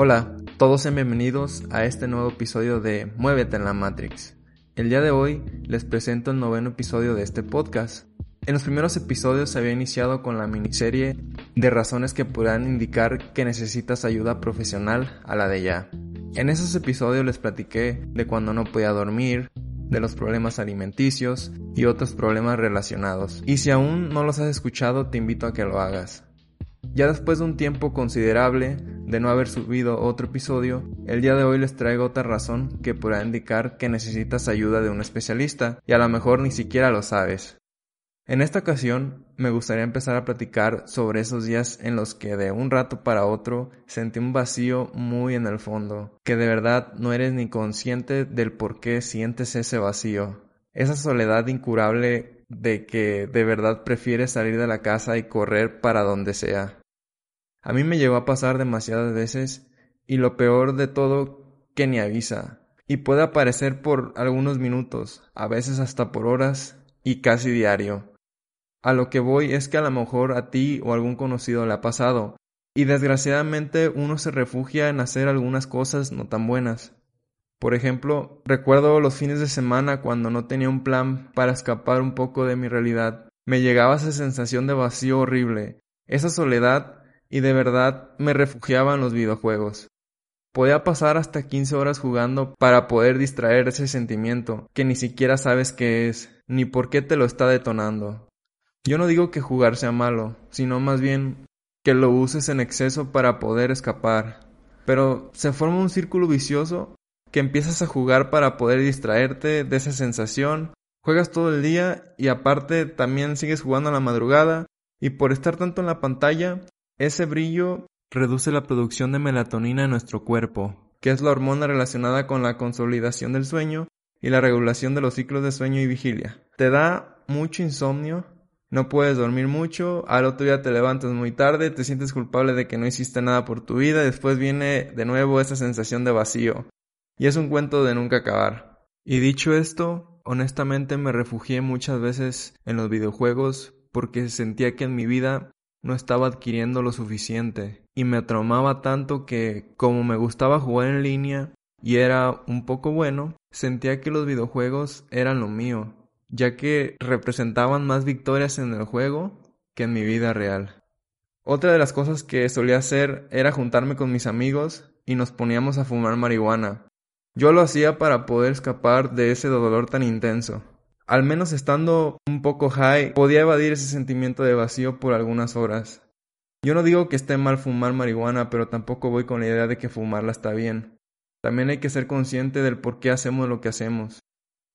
Hola, todos sean bienvenidos a este nuevo episodio de Muévete en la Matrix. El día de hoy les presento el noveno episodio de este podcast. En los primeros episodios se había iniciado con la miniserie de razones que podrán indicar que necesitas ayuda profesional a la de ya. En esos episodios les platiqué de cuando no podía dormir, de los problemas alimenticios y otros problemas relacionados. Y si aún no los has escuchado, te invito a que lo hagas. Ya después de un tiempo considerable de no haber subido otro episodio, el día de hoy les traigo otra razón que podrá indicar que necesitas ayuda de un especialista y a lo mejor ni siquiera lo sabes. En esta ocasión me gustaría empezar a platicar sobre esos días en los que de un rato para otro sentí un vacío muy en el fondo, que de verdad no eres ni consciente del por qué sientes ese vacío. Esa soledad incurable de que de verdad prefieres salir de la casa y correr para donde sea. A mí me llegó a pasar demasiadas veces y lo peor de todo que ni avisa. Y puede aparecer por algunos minutos, a veces hasta por horas y casi diario. A lo que voy es que a lo mejor a ti o algún conocido le ha pasado, y desgraciadamente uno se refugia en hacer algunas cosas no tan buenas. Por ejemplo, recuerdo los fines de semana cuando no tenía un plan para escapar un poco de mi realidad. Me llegaba esa sensación de vacío horrible, esa soledad y de verdad me refugiaba en los videojuegos. Podía pasar hasta 15 horas jugando para poder distraer ese sentimiento que ni siquiera sabes qué es, ni por qué te lo está detonando. Yo no digo que jugar sea malo, sino más bien que lo uses en exceso para poder escapar. Pero se forma un círculo vicioso que empiezas a jugar para poder distraerte de esa sensación, juegas todo el día y aparte también sigues jugando a la madrugada y por estar tanto en la pantalla ese brillo reduce la producción de melatonina en nuestro cuerpo, que es la hormona relacionada con la consolidación del sueño y la regulación de los ciclos de sueño y vigilia. Te da mucho insomnio, no puedes dormir mucho, al otro día te levantas muy tarde, te sientes culpable de que no hiciste nada por tu vida y después viene de nuevo esa sensación de vacío. Y es un cuento de nunca acabar. Y dicho esto, honestamente me refugié muchas veces en los videojuegos porque sentía que en mi vida no estaba adquiriendo lo suficiente y me traumaba tanto que, como me gustaba jugar en línea y era un poco bueno, sentía que los videojuegos eran lo mío, ya que representaban más victorias en el juego que en mi vida real. Otra de las cosas que solía hacer era juntarme con mis amigos y nos poníamos a fumar marihuana. Yo lo hacía para poder escapar de ese dolor tan intenso al menos estando un poco high, podía evadir ese sentimiento de vacío por algunas horas. Yo no digo que esté mal fumar marihuana, pero tampoco voy con la idea de que fumarla está bien. También hay que ser consciente del por qué hacemos lo que hacemos.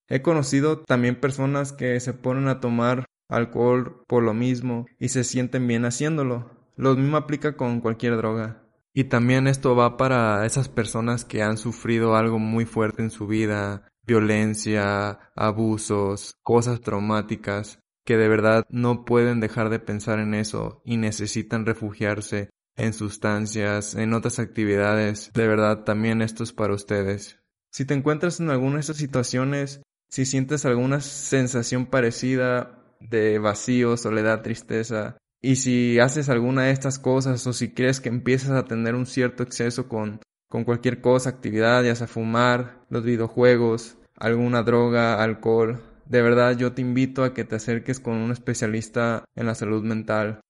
He conocido también personas que se ponen a tomar alcohol por lo mismo y se sienten bien haciéndolo. Lo mismo aplica con cualquier droga. Y también esto va para esas personas que han sufrido algo muy fuerte en su vida, violencia, abusos, cosas traumáticas, que de verdad no pueden dejar de pensar en eso y necesitan refugiarse en sustancias, en otras actividades. De verdad, también esto es para ustedes. Si te encuentras en alguna de estas situaciones, si sientes alguna sensación parecida de vacío, soledad, tristeza, y si haces alguna de estas cosas o si crees que empiezas a tener un cierto exceso con con cualquier cosa, actividad, ya sea fumar, los videojuegos, alguna droga, alcohol. De verdad yo te invito a que te acerques con un especialista en la salud mental.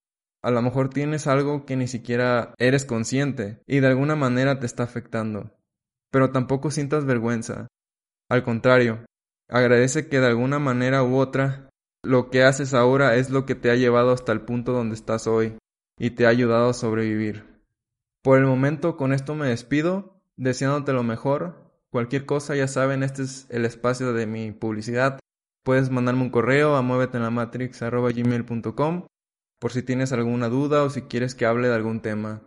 A lo mejor tienes algo que ni siquiera eres consciente y de alguna manera te está afectando. Pero tampoco sientas vergüenza. Al contrario, agradece que de alguna manera u otra lo que haces ahora es lo que te ha llevado hasta el punto donde estás hoy y te ha ayudado a sobrevivir. Por el momento con esto me despido deseándote lo mejor. Cualquier cosa, ya saben, este es el espacio de mi publicidad. Puedes mandarme un correo a muéveteenlamatrix.gmail.com por si tienes alguna duda o si quieres que hable de algún tema.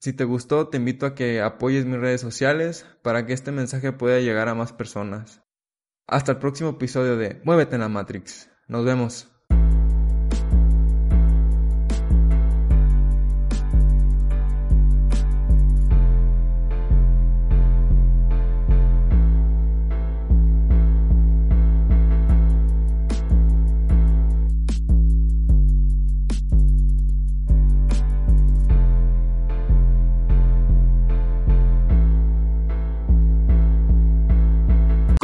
Si te gustó, te invito a que apoyes mis redes sociales para que este mensaje pueda llegar a más personas. Hasta el próximo episodio de Muévete en la Matrix. Nos vemos.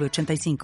85